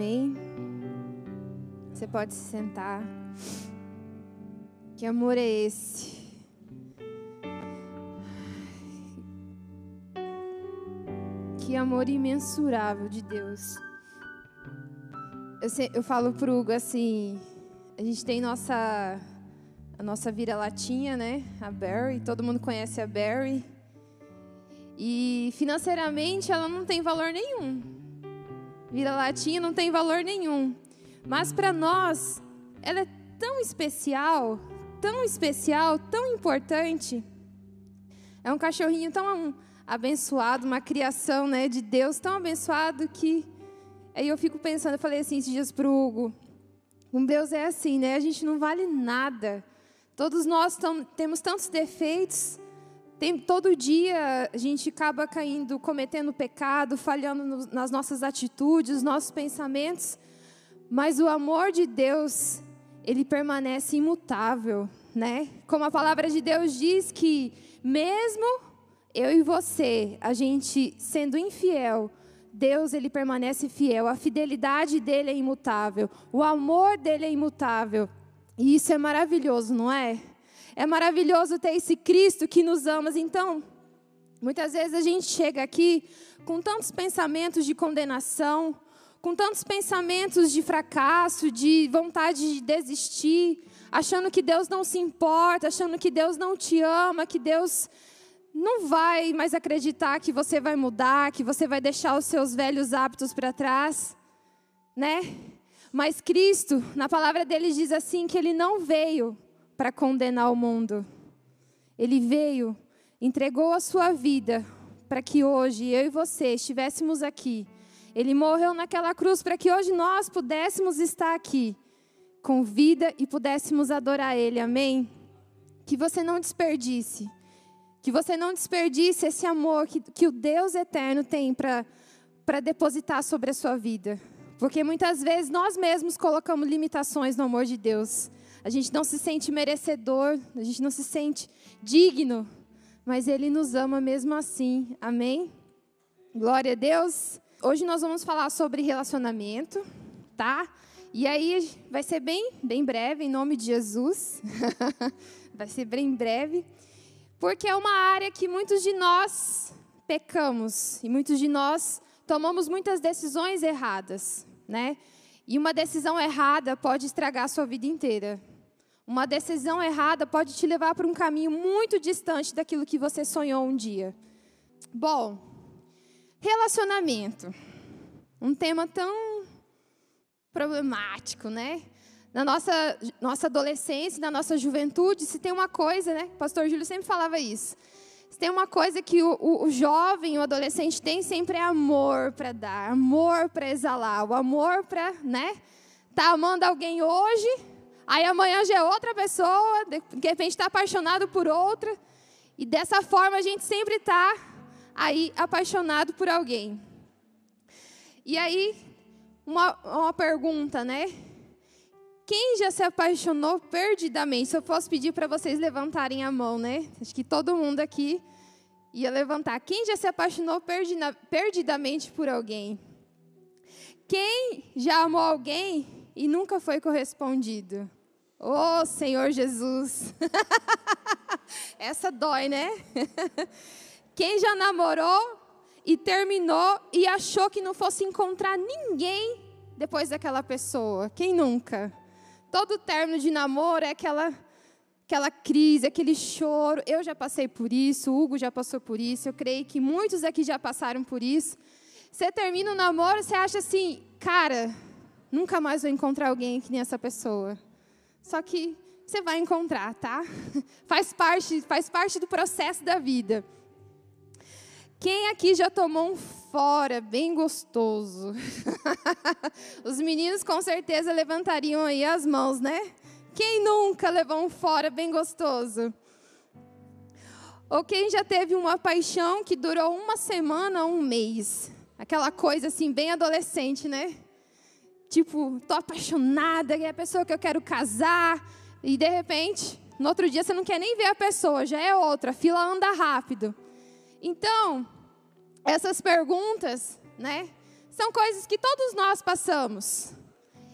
Amém. Você pode se sentar. Que amor é esse? Que amor imensurável de Deus. Eu, eu falo pro Hugo assim, a gente tem nossa a nossa vira-latinha, né? A Barry, todo mundo conhece a Barry. E financeiramente ela não tem valor nenhum. Vira-latinha não tem valor nenhum. Mas para nós, ela é tão especial, tão especial, tão importante. É um cachorrinho tão abençoado, uma criação né, de Deus tão abençoado que. Aí eu fico pensando, eu falei assim esses dias para o Hugo. Um Deus é assim, né? A gente não vale nada. Todos nós temos tantos defeitos. Tem, todo dia a gente acaba caindo, cometendo pecado, falhando no, nas nossas atitudes, nossos pensamentos. Mas o amor de Deus, ele permanece imutável, né? Como a palavra de Deus diz que mesmo eu e você, a gente sendo infiel, Deus ele permanece fiel, a fidelidade dele é imutável, o amor dele é imutável. E isso é maravilhoso, não é? É maravilhoso ter esse Cristo que nos ama. Então, muitas vezes a gente chega aqui com tantos pensamentos de condenação, com tantos pensamentos de fracasso, de vontade de desistir, achando que Deus não se importa, achando que Deus não te ama, que Deus não vai mais acreditar que você vai mudar, que você vai deixar os seus velhos hábitos para trás, né? Mas Cristo, na palavra dele diz assim que ele não veio para condenar o mundo. Ele veio, entregou a sua vida para que hoje eu e você estivéssemos aqui ele morreu naquela cruz para que hoje nós pudéssemos estar aqui com vida e pudéssemos adorar Ele. Amém? Que você não desperdice. Que você não desperdice esse amor que, que o Deus eterno tem para depositar sobre a sua vida. Porque muitas vezes nós mesmos colocamos limitações no amor de Deus. A gente não se sente merecedor, a gente não se sente digno, mas Ele nos ama mesmo assim. Amém? Glória a Deus. Hoje nós vamos falar sobre relacionamento, tá? E aí vai ser bem, bem breve, em nome de Jesus. vai ser bem breve, porque é uma área que muitos de nós pecamos e muitos de nós tomamos muitas decisões erradas, né? E uma decisão errada pode estragar a sua vida inteira. Uma decisão errada pode te levar para um caminho muito distante daquilo que você sonhou um dia. Bom, Relacionamento. Um tema tão problemático, né? Na nossa, nossa adolescência, na nossa juventude, se tem uma coisa, né? O pastor Júlio sempre falava isso. Se tem uma coisa que o, o, o jovem, o adolescente tem sempre é amor para dar, amor para exalar, o amor para, né? Tá amando alguém hoje, aí amanhã já é outra pessoa, de repente está apaixonado por outra. E dessa forma a gente sempre está aí apaixonado por alguém. E aí, uma, uma pergunta, né? Quem já se apaixonou perdidamente? Se eu fosse pedir para vocês levantarem a mão, né? Acho que todo mundo aqui ia levantar. Quem já se apaixonou perdida, perdidamente por alguém? Quem já amou alguém e nunca foi correspondido? Oh, Senhor Jesus! Essa dói, né? Quem já namorou e terminou e achou que não fosse encontrar ninguém depois daquela pessoa? Quem nunca? Todo término de namoro é aquela aquela crise, aquele choro. Eu já passei por isso, o Hugo já passou por isso. Eu creio que muitos aqui já passaram por isso. Você termina o namoro, você acha assim, cara, nunca mais vou encontrar alguém que nem essa pessoa. Só que você vai encontrar, tá? Faz parte, faz parte do processo da vida. Quem aqui já tomou um fora bem gostoso? Os meninos com certeza levantariam aí as mãos, né? Quem nunca levou um fora bem gostoso? Ou quem já teve uma paixão que durou uma semana um mês? Aquela coisa assim, bem adolescente, né? Tipo, tô apaixonada, é a pessoa que eu quero casar, e de repente, no outro dia você não quer nem ver a pessoa, já é outra, a fila anda rápido. Então, essas perguntas, né, são coisas que todos nós passamos.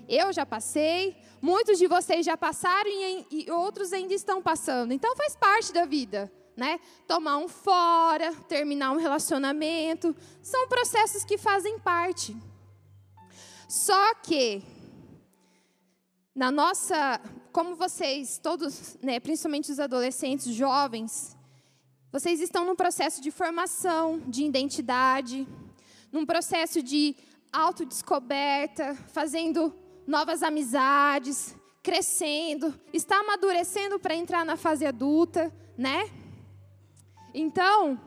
Eu já passei, muitos de vocês já passaram e, e outros ainda estão passando. Então faz parte da vida, né? Tomar um fora, terminar um relacionamento, são processos que fazem parte. Só que na nossa, como vocês todos, né, principalmente os adolescentes, jovens, vocês estão num processo de formação, de identidade, num processo de autodescoberta, fazendo novas amizades, crescendo, está amadurecendo para entrar na fase adulta, né? Então,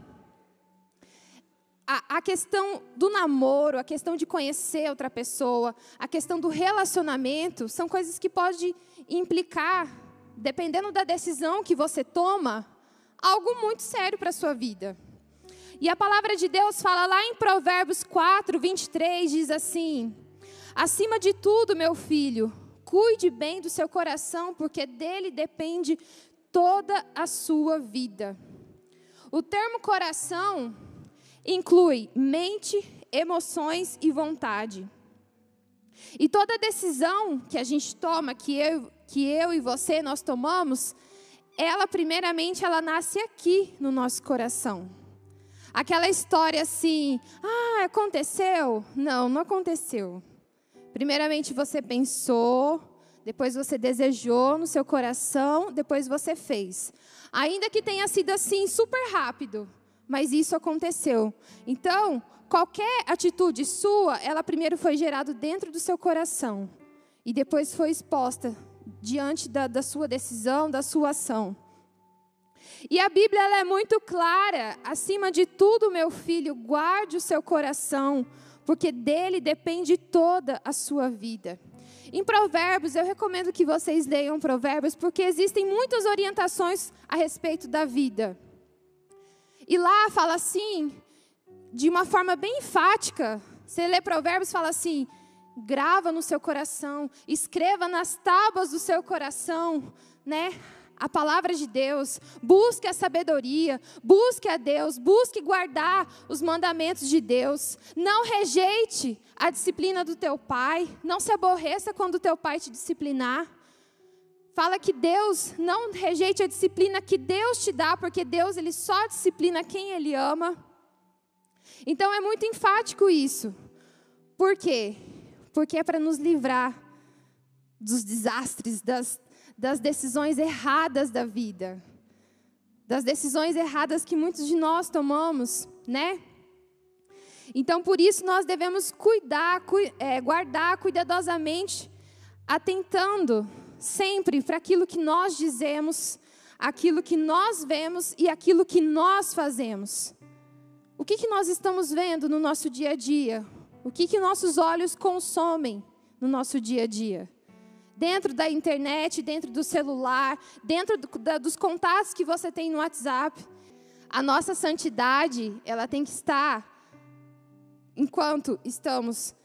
a, a, questão do namoro, a questão de conhecer outra pessoa, a questão do relacionamento, são coisas que podem implicar, dependendo da decisão que você toma, algo muito sério para a sua vida. E a palavra de Deus fala lá em Provérbios 4, 23, diz assim: Acima de tudo, meu filho, cuide bem do seu coração, porque dele depende toda a sua vida. O termo coração inclui mente, emoções e vontade. E toda decisão que a gente toma, que eu, que eu e você nós tomamos, ela primeiramente ela nasce aqui no nosso coração. Aquela história assim, ah, aconteceu? Não, não aconteceu. Primeiramente você pensou, depois você desejou no seu coração, depois você fez. Ainda que tenha sido assim super rápido, mas isso aconteceu. Então, qualquer atitude sua, ela primeiro foi gerada dentro do seu coração e depois foi exposta diante da, da sua decisão, da sua ação. E a Bíblia ela é muito clara. Acima de tudo, meu filho, guarde o seu coração, porque dele depende toda a sua vida. Em Provérbios, eu recomendo que vocês leiam Provérbios, porque existem muitas orientações a respeito da vida. E lá fala assim, de uma forma bem enfática. Você lê Provérbios, fala assim: grava no seu coração, escreva nas tábuas do seu coração, né? a palavra de Deus, busque a sabedoria, busque a Deus, busque guardar os mandamentos de Deus. Não rejeite a disciplina do teu pai, não se aborreça quando o teu pai te disciplinar. Fala que Deus não rejeite a disciplina que Deus te dá, porque Deus ele só disciplina quem ele ama. Então é muito enfático isso. Por quê? Porque é para nos livrar dos desastres, das das decisões erradas da vida, das decisões erradas que muitos de nós tomamos, né? Então, por isso, nós devemos cuidar, cu é, guardar cuidadosamente, atentando sempre para aquilo que nós dizemos, aquilo que nós vemos e aquilo que nós fazemos. O que, que nós estamos vendo no nosso dia a dia? O que, que nossos olhos consomem no nosso dia a dia? dentro da internet, dentro do celular, dentro do, da, dos contatos que você tem no WhatsApp. A nossa santidade, ela tem que estar enquanto estamos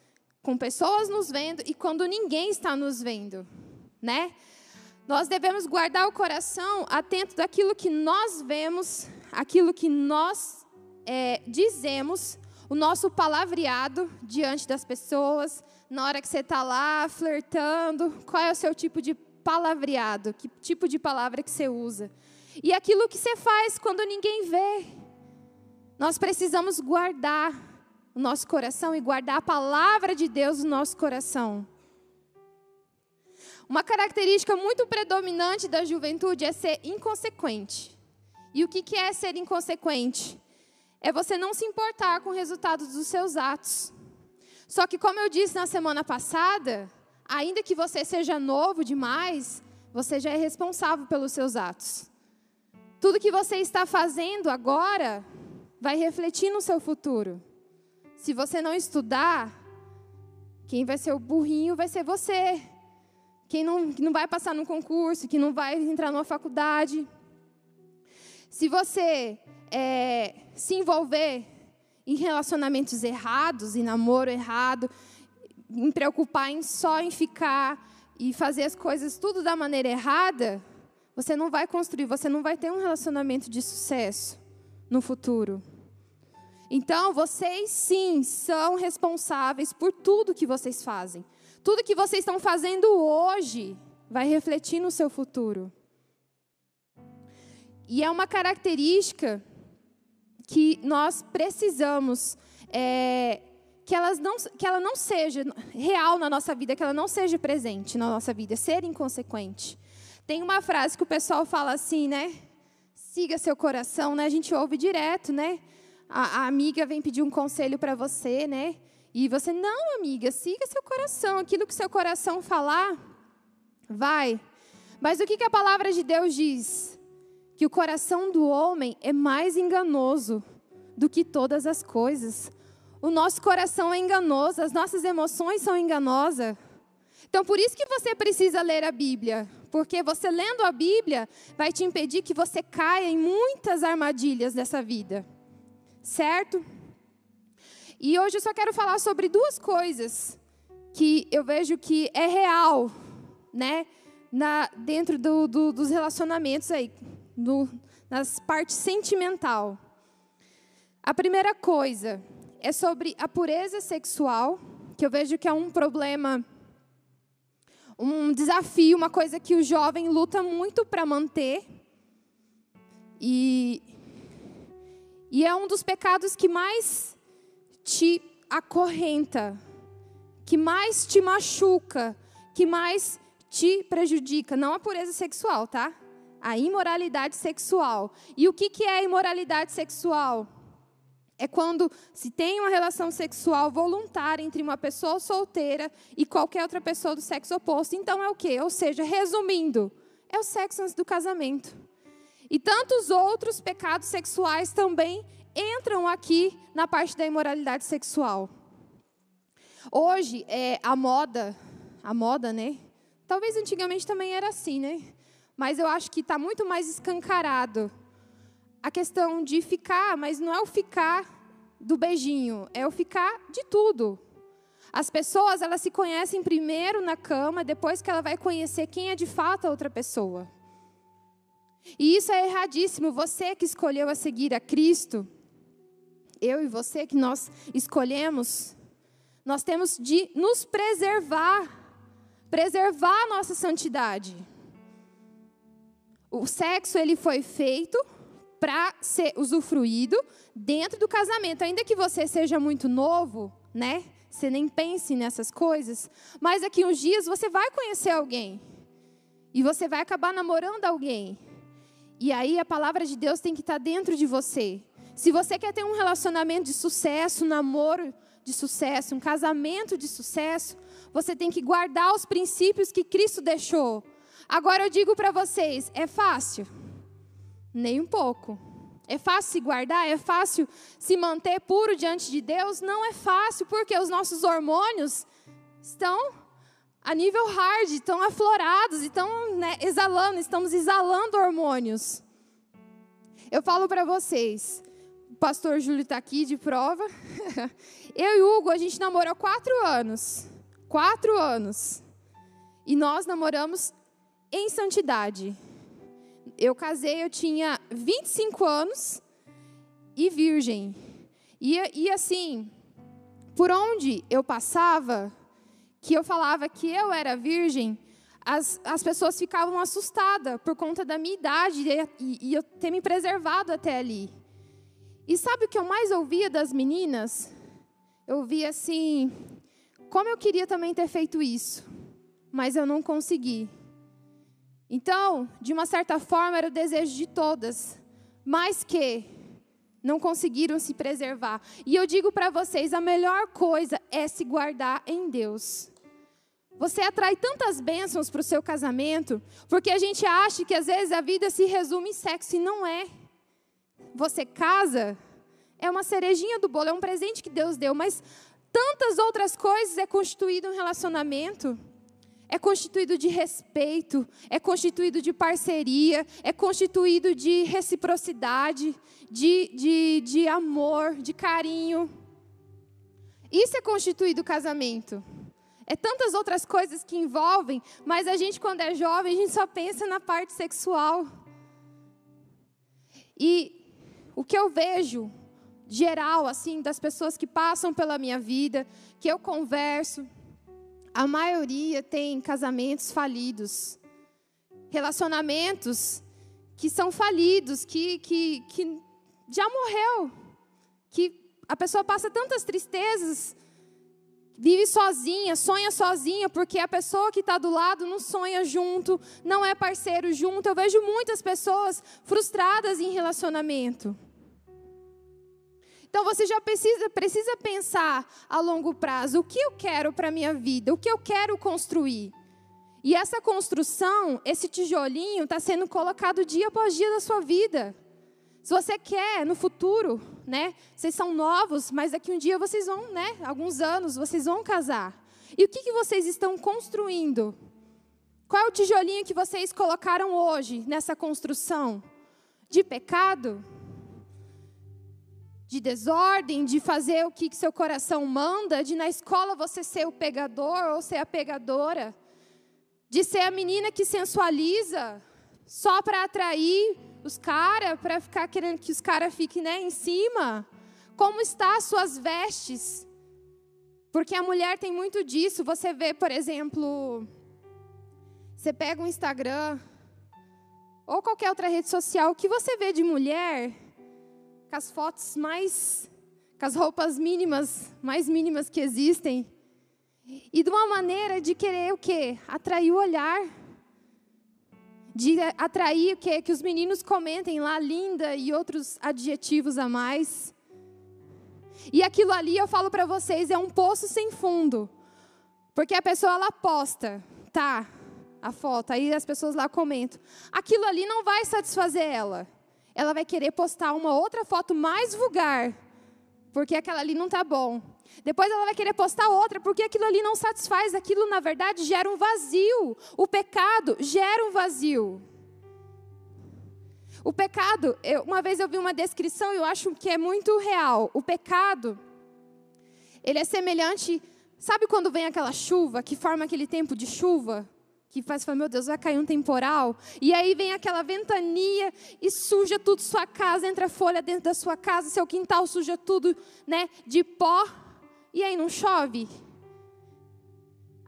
com pessoas nos vendo e quando ninguém está nos vendo, né? Nós devemos guardar o coração atento daquilo que nós vemos, aquilo que nós é, dizemos, o nosso palavreado diante das pessoas, na hora que você está lá flertando, qual é o seu tipo de palavreado, que tipo de palavra que você usa. E aquilo que você faz quando ninguém vê. Nós precisamos guardar o nosso coração e guardar a palavra de Deus no nosso coração. Uma característica muito predominante da juventude é ser inconsequente. E o que é ser inconsequente? É você não se importar com o resultado dos seus atos. Só que, como eu disse na semana passada, ainda que você seja novo demais, você já é responsável pelos seus atos. Tudo que você está fazendo agora vai refletir no seu futuro. Se você não estudar, quem vai ser o burrinho vai ser você. Quem não, que não vai passar no concurso, que não vai entrar numa faculdade. Se você é, se envolver em relacionamentos errados, em namoro errado, em preocupar em só em ficar e fazer as coisas tudo da maneira errada, você não vai construir, você não vai ter um relacionamento de sucesso no futuro. Então, vocês sim são responsáveis por tudo que vocês fazem. Tudo que vocês estão fazendo hoje vai refletir no seu futuro. E é uma característica que nós precisamos é, que, elas não, que ela não seja real na nossa vida, que ela não seja presente na nossa vida, ser inconsequente. Tem uma frase que o pessoal fala assim, né? Siga seu coração, né? A gente ouve direto, né? A, a amiga vem pedir um conselho para você, né? E você, não, amiga, siga seu coração. Aquilo que seu coração falar, vai. Mas o que, que a palavra de Deus diz? Que o coração do homem é mais enganoso do que todas as coisas. O nosso coração é enganoso, as nossas emoções são enganosas. Então, por isso que você precisa ler a Bíblia, porque você lendo a Bíblia vai te impedir que você caia em muitas armadilhas dessa vida. Certo? E hoje eu só quero falar sobre duas coisas que eu vejo que é real, né? Na, dentro do, do, dos relacionamentos aí, no, nas partes sentimental. A primeira coisa é sobre a pureza sexual, que eu vejo que é um problema, um desafio, uma coisa que o jovem luta muito para manter. E, e é um dos pecados que mais te acorrenta, que mais te machuca, que mais te prejudica. Não a pureza sexual, tá? A imoralidade sexual. E o que, que é imoralidade sexual? é quando se tem uma relação sexual voluntária entre uma pessoa solteira e qualquer outra pessoa do sexo oposto. Então é o quê? Ou seja, resumindo, é o sexo antes do casamento. E tantos outros pecados sexuais também entram aqui na parte da imoralidade sexual. Hoje é a moda, a moda, né? Talvez antigamente também era assim, né? Mas eu acho que está muito mais escancarado a questão de ficar, mas não é o ficar do beijinho, é o ficar de tudo. As pessoas, elas se conhecem primeiro na cama, depois que ela vai conhecer quem é de fato a outra pessoa. E isso é erradíssimo. Você que escolheu a seguir a Cristo, eu e você que nós escolhemos, nós temos de nos preservar, preservar a nossa santidade. O sexo ele foi feito para ser usufruído dentro do casamento. Ainda que você seja muito novo, né? Você nem pense nessas coisas, mas daqui uns dias você vai conhecer alguém. E você vai acabar namorando alguém. E aí a palavra de Deus tem que estar dentro de você. Se você quer ter um relacionamento de sucesso, um namoro de sucesso, um casamento de sucesso, você tem que guardar os princípios que Cristo deixou. Agora eu digo para vocês, é fácil? Nem um pouco. É fácil se guardar? É fácil se manter puro diante de Deus? Não é fácil, porque os nossos hormônios estão a nível hard, estão aflorados, estão né, exalando, estamos exalando hormônios. Eu falo para vocês, o pastor Júlio está aqui de prova. Eu e Hugo, a gente namorou quatro anos. Quatro anos. E nós namoramos em santidade eu casei, eu tinha 25 anos e virgem. E, e assim, por onde eu passava, que eu falava que eu era virgem, as, as pessoas ficavam assustadas por conta da minha idade e, e eu ter me preservado até ali. E sabe o que eu mais ouvia das meninas? Eu ouvia assim, como eu queria também ter feito isso, mas eu não consegui. Então, de uma certa forma, era o desejo de todas, mas que não conseguiram se preservar. E eu digo para vocês: a melhor coisa é se guardar em Deus. Você atrai tantas bênçãos para o seu casamento, porque a gente acha que às vezes a vida se resume em sexo e não é. Você casa, é uma cerejinha do bolo, é um presente que Deus deu, mas tantas outras coisas é constituído um relacionamento é constituído de respeito, é constituído de parceria, é constituído de reciprocidade, de, de, de amor, de carinho. Isso é constituído casamento. É tantas outras coisas que envolvem, mas a gente, quando é jovem, a gente só pensa na parte sexual. E o que eu vejo geral, assim, das pessoas que passam pela minha vida, que eu converso, a maioria tem casamentos falidos, relacionamentos que são falidos, que, que, que já morreu, que a pessoa passa tantas tristezas, vive sozinha, sonha sozinha, porque a pessoa que está do lado não sonha junto, não é parceiro junto. Eu vejo muitas pessoas frustradas em relacionamento. Então você já precisa, precisa pensar a longo prazo: o que eu quero para a minha vida? O que eu quero construir? E essa construção, esse tijolinho, está sendo colocado dia após dia da sua vida. Se você quer no futuro, né? Vocês são novos, mas daqui um dia vocês vão, né? Alguns anos vocês vão casar. E o que, que vocês estão construindo? Qual é o tijolinho que vocês colocaram hoje nessa construção? De pecado? de desordem, de fazer o que seu coração manda, de na escola você ser o pegador ou ser a pegadora, de ser a menina que sensualiza só para atrair os caras, para ficar querendo que os caras fiquem né, em cima. Como está as suas vestes? Porque a mulher tem muito disso. Você vê, por exemplo, você pega o um Instagram ou qualquer outra rede social, o que você vê de mulher com as fotos mais, com as roupas mínimas, mais mínimas que existem. E de uma maneira de querer o quê? Atrair o olhar. De atrair o quê? Que os meninos comentem lá linda e outros adjetivos a mais. E aquilo ali eu falo para vocês é um poço sem fundo. Porque a pessoa ela posta, tá? A foto, aí as pessoas lá comentam. Aquilo ali não vai satisfazer ela ela vai querer postar uma outra foto mais vulgar, porque aquela ali não está bom. Depois ela vai querer postar outra, porque aquilo ali não satisfaz. Aquilo, na verdade, gera um vazio. O pecado gera um vazio. O pecado, eu, uma vez eu vi uma descrição e eu acho que é muito real. O pecado, ele é semelhante. Sabe quando vem aquela chuva que forma aquele tempo de chuva? Que faz falar, meu Deus, vai cair um temporal. E aí vem aquela ventania e suja tudo sua casa, entra folha dentro da sua casa, seu quintal suja tudo, né, de pó. E aí não chove.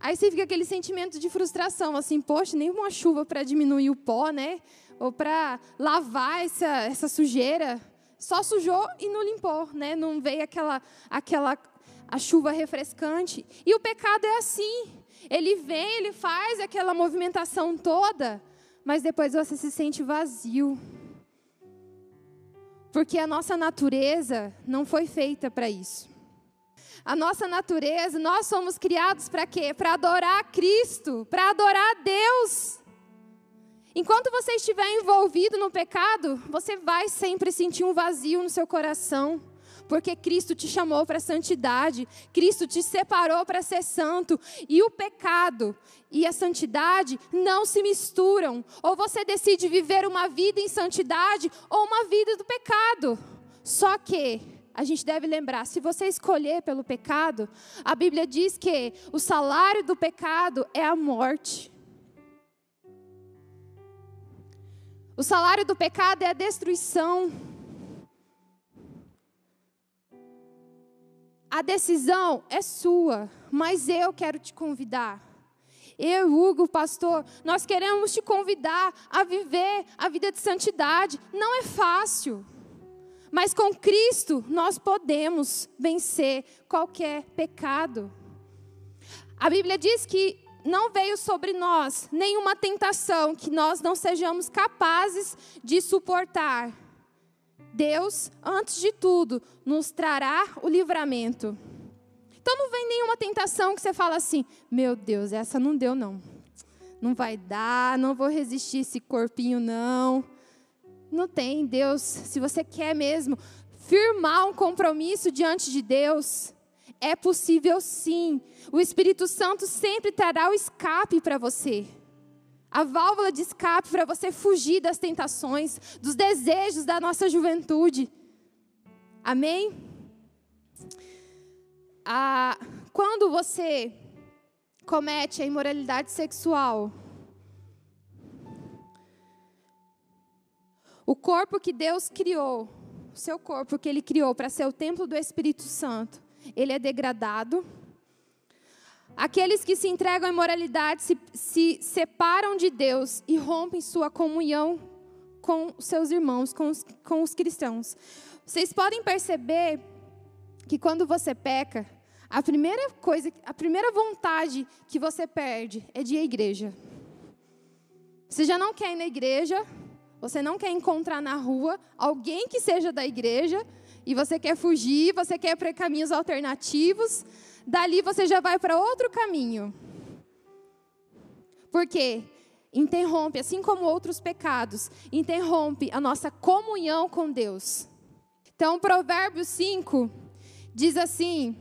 Aí você fica aquele sentimento de frustração, assim, poxa, nem uma chuva para diminuir o pó, né? Ou para lavar essa, essa sujeira. Só sujou e não limpou, né? Não veio aquela, aquela a chuva refrescante. E o pecado é assim. Ele vem, ele faz aquela movimentação toda, mas depois você se sente vazio. Porque a nossa natureza não foi feita para isso. A nossa natureza, nós somos criados para quê? Para adorar Cristo, para adorar Deus. Enquanto você estiver envolvido no pecado, você vai sempre sentir um vazio no seu coração porque Cristo te chamou para santidade, Cristo te separou para ser santo, e o pecado e a santidade não se misturam. Ou você decide viver uma vida em santidade ou uma vida do pecado. Só que a gente deve lembrar, se você escolher pelo pecado, a Bíblia diz que o salário do pecado é a morte. O salário do pecado é a destruição. A decisão é sua, mas eu quero te convidar. Eu, Hugo, pastor, nós queremos te convidar a viver a vida de santidade. Não é fácil, mas com Cristo nós podemos vencer qualquer pecado. A Bíblia diz que não veio sobre nós nenhuma tentação que nós não sejamos capazes de suportar. Deus, antes de tudo, nos trará o livramento. Então não vem nenhuma tentação que você fala assim: meu Deus, essa não deu, não. Não vai dar, não vou resistir esse corpinho, não. Não tem, Deus. Se você quer mesmo firmar um compromisso diante de Deus, é possível sim. O Espírito Santo sempre trará o escape para você a válvula de escape para você fugir das tentações, dos desejos da nossa juventude. Amém? Ah, quando você comete a imoralidade sexual, o corpo que Deus criou, o seu corpo que ele criou para ser o templo do Espírito Santo, ele é degradado. Aqueles que se entregam à imoralidade se, se separam de Deus e rompem sua comunhão com seus irmãos, com os, com os cristãos. Vocês podem perceber que quando você peca, a primeira coisa, a primeira vontade que você perde é de ir à igreja. Você já não quer ir na igreja, você não quer encontrar na rua alguém que seja da igreja, e você quer fugir, você quer ir para caminhos alternativos, dali você já vai para outro caminho. Por quê? Interrompe, assim como outros pecados, interrompe a nossa comunhão com Deus. Então, Provérbios 5 diz assim: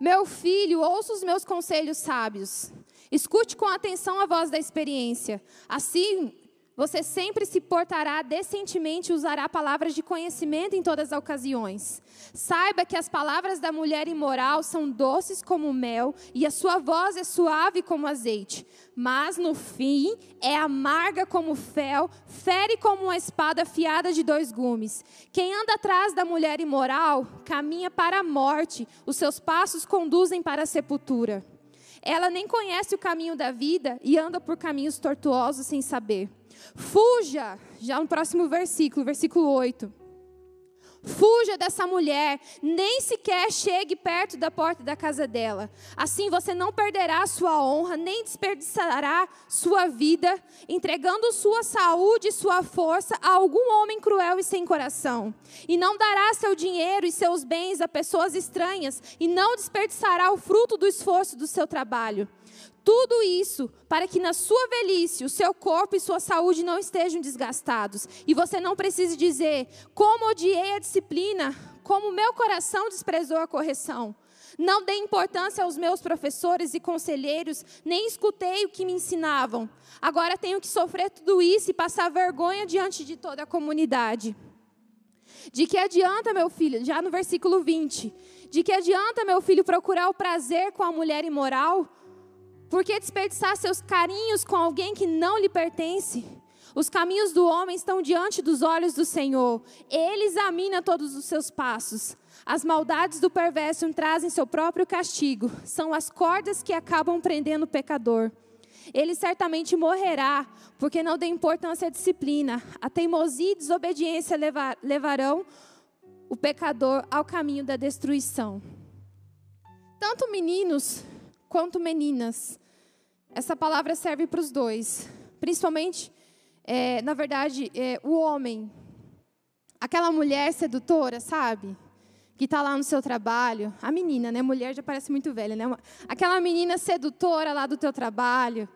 Meu filho, ouça os meus conselhos sábios. Escute com atenção a voz da experiência. Assim, você sempre se portará decentemente e usará palavras de conhecimento em todas as ocasiões. Saiba que as palavras da mulher imoral são doces como mel e a sua voz é suave como azeite. Mas no fim é amarga como fel, fere como uma espada afiada de dois gumes. Quem anda atrás da mulher imoral caminha para a morte, os seus passos conduzem para a sepultura. Ela nem conhece o caminho da vida e anda por caminhos tortuosos sem saber. Fuja, já no próximo versículo, versículo 8. Fuja dessa mulher, nem sequer chegue perto da porta da casa dela. Assim você não perderá sua honra, nem desperdiçará sua vida, entregando sua saúde e sua força a algum homem cruel e sem coração. E não dará seu dinheiro e seus bens a pessoas estranhas, e não desperdiçará o fruto do esforço do seu trabalho. Tudo isso para que na sua velhice o seu corpo e sua saúde não estejam desgastados. E você não precise dizer: como odiei a disciplina, como meu coração desprezou a correção. Não dei importância aos meus professores e conselheiros, nem escutei o que me ensinavam. Agora tenho que sofrer tudo isso e passar vergonha diante de toda a comunidade. De que adianta, meu filho, já no versículo 20, de que adianta, meu filho, procurar o prazer com a mulher imoral? Por que desperdiçar seus carinhos com alguém que não lhe pertence? Os caminhos do homem estão diante dos olhos do Senhor. Ele examina todos os seus passos. As maldades do perverso trazem seu próprio castigo. São as cordas que acabam prendendo o pecador. Ele certamente morrerá, porque não dê importância à disciplina. A teimosia e desobediência levar, levarão o pecador ao caminho da destruição. Tanto meninos quanto meninas. Essa palavra serve para os dois, principalmente, é, na verdade, é, o homem. Aquela mulher sedutora, sabe? Que está lá no seu trabalho. A menina, né? Mulher já parece muito velha, né? Aquela menina sedutora lá do teu trabalho,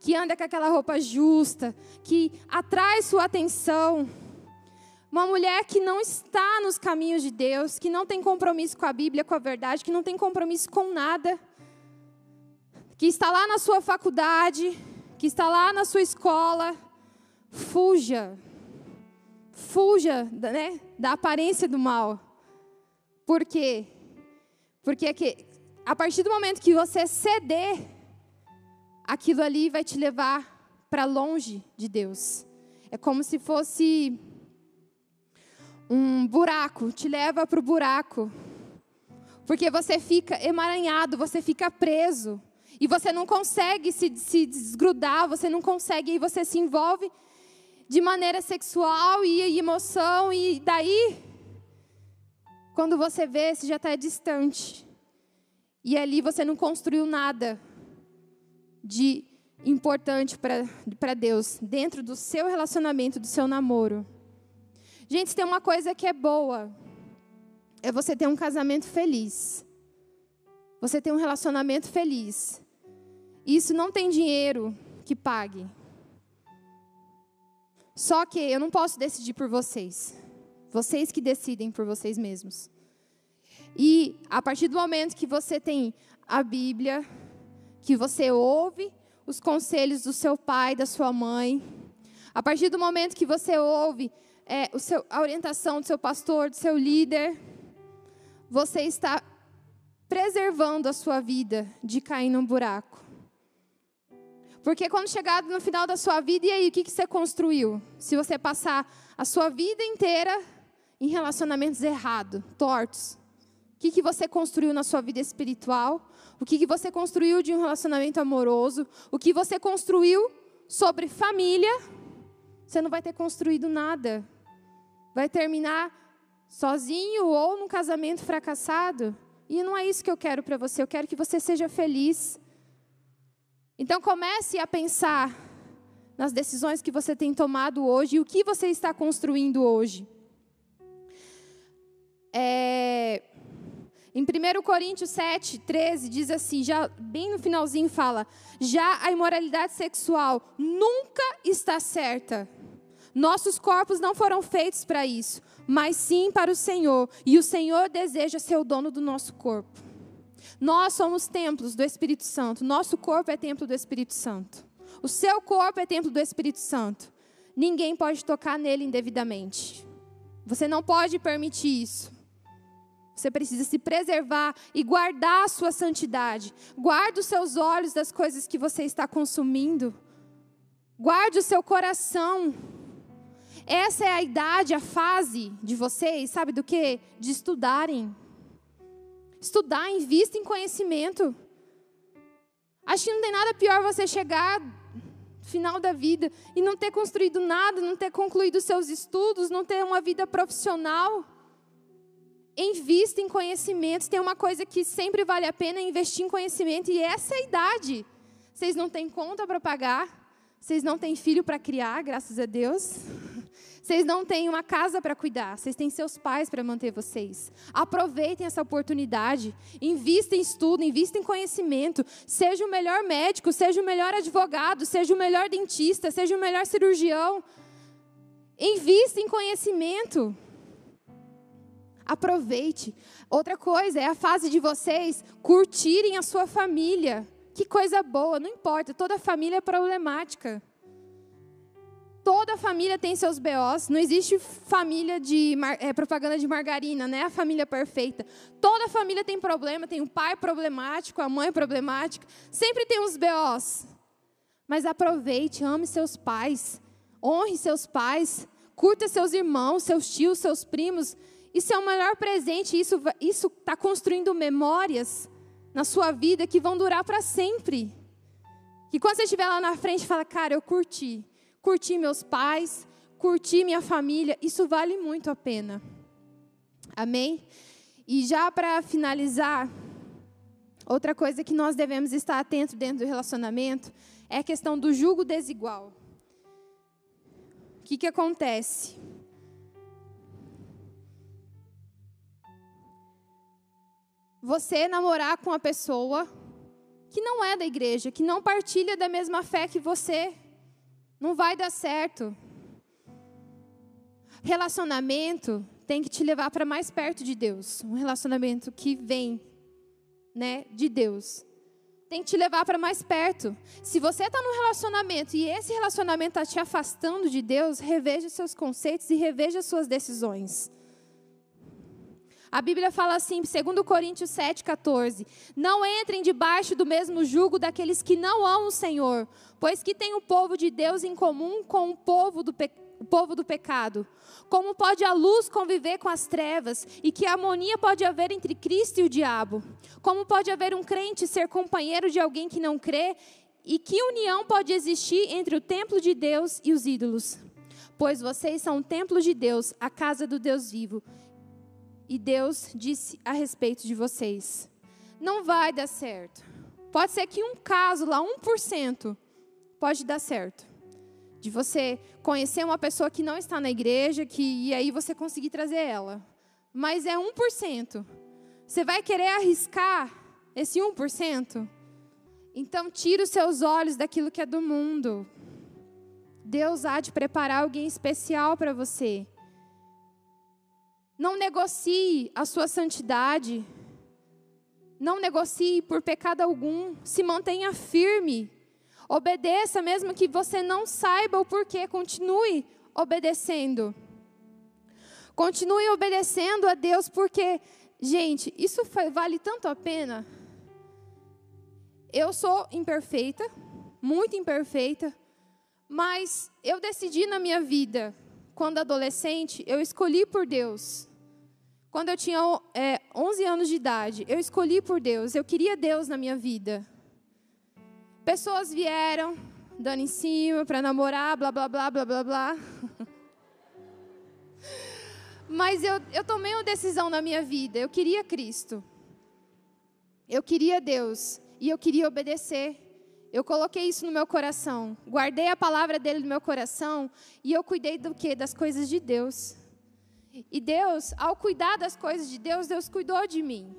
que anda com aquela roupa justa, que atrai sua atenção. Uma mulher que não está nos caminhos de Deus, que não tem compromisso com a Bíblia, com a verdade, que não tem compromisso com nada que está lá na sua faculdade, que está lá na sua escola, fuja. Fuja né, da aparência do mal. Por quê? Porque é que, a partir do momento que você ceder, aquilo ali vai te levar para longe de Deus. É como se fosse um buraco, te leva para o buraco. Porque você fica emaranhado, você fica preso. E você não consegue se, se desgrudar, você não consegue, e você se envolve de maneira sexual e, emoção, e daí, quando você vê, você já está distante. E ali você não construiu nada de importante para Deus dentro do seu relacionamento, do seu namoro. Gente, tem uma coisa que é boa, é você ter um casamento feliz. Você ter um relacionamento feliz. Isso não tem dinheiro que pague. Só que eu não posso decidir por vocês. Vocês que decidem por vocês mesmos. E a partir do momento que você tem a Bíblia, que você ouve os conselhos do seu pai, da sua mãe, a partir do momento que você ouve é, seu, a orientação do seu pastor, do seu líder, você está preservando a sua vida de cair num buraco. Porque quando chegar no final da sua vida, e aí, o que, que você construiu? Se você passar a sua vida inteira em relacionamentos errados, tortos? O que, que você construiu na sua vida espiritual? O que, que você construiu de um relacionamento amoroso? O que você construiu sobre família? Você não vai ter construído nada. Vai terminar sozinho ou num casamento fracassado. E não é isso que eu quero para você. Eu quero que você seja feliz. Então comece a pensar nas decisões que você tem tomado hoje e o que você está construindo hoje. É, em 1 Coríntios 7, 13, diz assim, já bem no finalzinho fala: já a imoralidade sexual nunca está certa. Nossos corpos não foram feitos para isso, mas sim para o Senhor, e o Senhor deseja ser o dono do nosso corpo. Nós somos templos do Espírito Santo, nosso corpo é templo do Espírito Santo. O seu corpo é templo do Espírito Santo. Ninguém pode tocar nele indevidamente. Você não pode permitir isso. Você precisa se preservar e guardar a sua santidade. Guarde os seus olhos das coisas que você está consumindo. Guarde o seu coração. Essa é a idade, a fase de vocês, sabe do que? De estudarem. Estudar, invista em conhecimento. Acho que não tem nada pior você chegar final da vida e não ter construído nada, não ter concluído seus estudos, não ter uma vida profissional. Invista em conhecimentos. Tem uma coisa que sempre vale a pena investir em conhecimento e essa é a idade. Vocês não têm conta para pagar, vocês não têm filho para criar, graças a Deus. Vocês não têm uma casa para cuidar, vocês têm seus pais para manter vocês. Aproveitem essa oportunidade, invista em estudo, invista em conhecimento, seja o melhor médico, seja o melhor advogado, seja o melhor dentista, seja o melhor cirurgião. Invista em conhecimento. Aproveite. Outra coisa é a fase de vocês curtirem a sua família. Que coisa boa, não importa, toda família é problemática. Toda família tem seus BOs. Não existe família de é, propaganda de margarina, né? A família perfeita. Toda família tem problema. Tem um pai problemático, a mãe problemática. Sempre tem uns BOs. Mas aproveite, ame seus pais. Honre seus pais. Curta seus irmãos, seus tios, seus primos. Isso é o melhor presente. Isso está construindo memórias na sua vida que vão durar para sempre. Que quando você estiver lá na frente, fala, cara, eu curti curtir meus pais, curtir minha família, isso vale muito a pena. Amém? E já para finalizar, outra coisa que nós devemos estar atentos dentro do relacionamento é a questão do julgo desigual. O que, que acontece? Você namorar com uma pessoa que não é da igreja, que não partilha da mesma fé que você, não vai dar certo. Relacionamento tem que te levar para mais perto de Deus. Um relacionamento que vem, né, de Deus. Tem que te levar para mais perto. Se você está num relacionamento e esse relacionamento está te afastando de Deus, reveja seus conceitos e reveja suas decisões. A Bíblia fala assim, 2 Coríntios 7,14: Não entrem debaixo do mesmo jugo daqueles que não amam o Senhor, pois que tem o povo de Deus em comum com o povo do, pe... o povo do pecado. Como pode a luz conviver com as trevas e que harmonia pode haver entre Cristo e o diabo? Como pode haver um crente ser companheiro de alguém que não crê? E que união pode existir entre o templo de Deus e os ídolos? Pois vocês são o templo de Deus, a casa do Deus vivo. E Deus disse a respeito de vocês: não vai dar certo. Pode ser que um caso lá, 1%, pode dar certo. De você conhecer uma pessoa que não está na igreja, que, e aí você conseguir trazer ela. Mas é 1%. Você vai querer arriscar esse 1%? Então, tire os seus olhos daquilo que é do mundo. Deus há de preparar alguém especial para você. Não negocie a sua santidade. Não negocie por pecado algum. Se mantenha firme. Obedeça, mesmo que você não saiba o porquê. Continue obedecendo. Continue obedecendo a Deus, porque, gente, isso vale tanto a pena. Eu sou imperfeita, muito imperfeita, mas eu decidi na minha vida quando adolescente, eu escolhi por Deus. Quando eu tinha é, 11 anos de idade, eu escolhi por Deus. Eu queria Deus na minha vida. Pessoas vieram, dando em cima para namorar, blá, blá, blá, blá, blá, blá. Mas eu, eu tomei uma decisão na minha vida. Eu queria Cristo. Eu queria Deus. E eu queria obedecer. Eu coloquei isso no meu coração. Guardei a palavra dele no meu coração. E eu cuidei do quê? Das coisas de Deus. E Deus, ao cuidar das coisas de Deus, Deus cuidou de mim.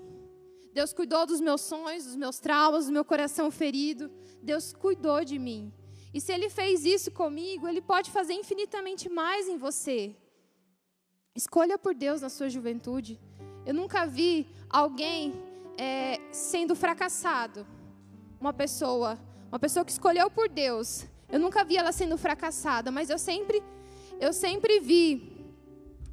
Deus cuidou dos meus sonhos, dos meus traumas, do meu coração ferido. Deus cuidou de mim. E se Ele fez isso comigo, Ele pode fazer infinitamente mais em você. Escolha por Deus na sua juventude. Eu nunca vi alguém é, sendo fracassado. Uma pessoa, uma pessoa que escolheu por Deus. Eu nunca vi ela sendo fracassada, mas eu sempre, eu sempre vi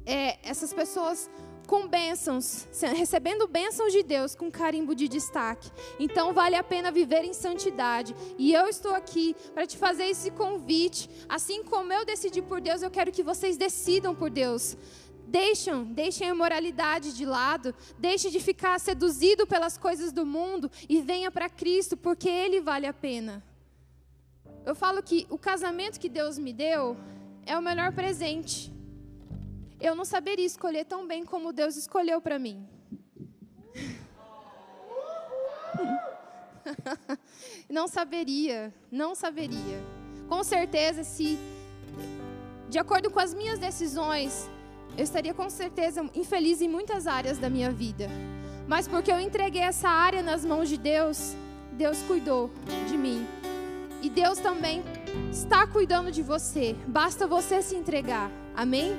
é, essas pessoas com bênçãos, recebendo bênçãos de Deus com carimbo de destaque. Então vale a pena viver em santidade. E eu estou aqui para te fazer esse convite. Assim como eu decidi por Deus, eu quero que vocês decidam por Deus. Deixem, deixem a imoralidade de lado, deixe de ficar seduzido pelas coisas do mundo e venha para Cristo, porque Ele vale a pena. Eu falo que o casamento que Deus me deu é o melhor presente eu não saberia escolher tão bem como Deus escolheu para mim. não saberia, não saberia. Com certeza, se de acordo com as minhas decisões, eu estaria com certeza infeliz em muitas áreas da minha vida. Mas porque eu entreguei essa área nas mãos de Deus, Deus cuidou de mim. E Deus também está cuidando de você. Basta você se entregar. Amém?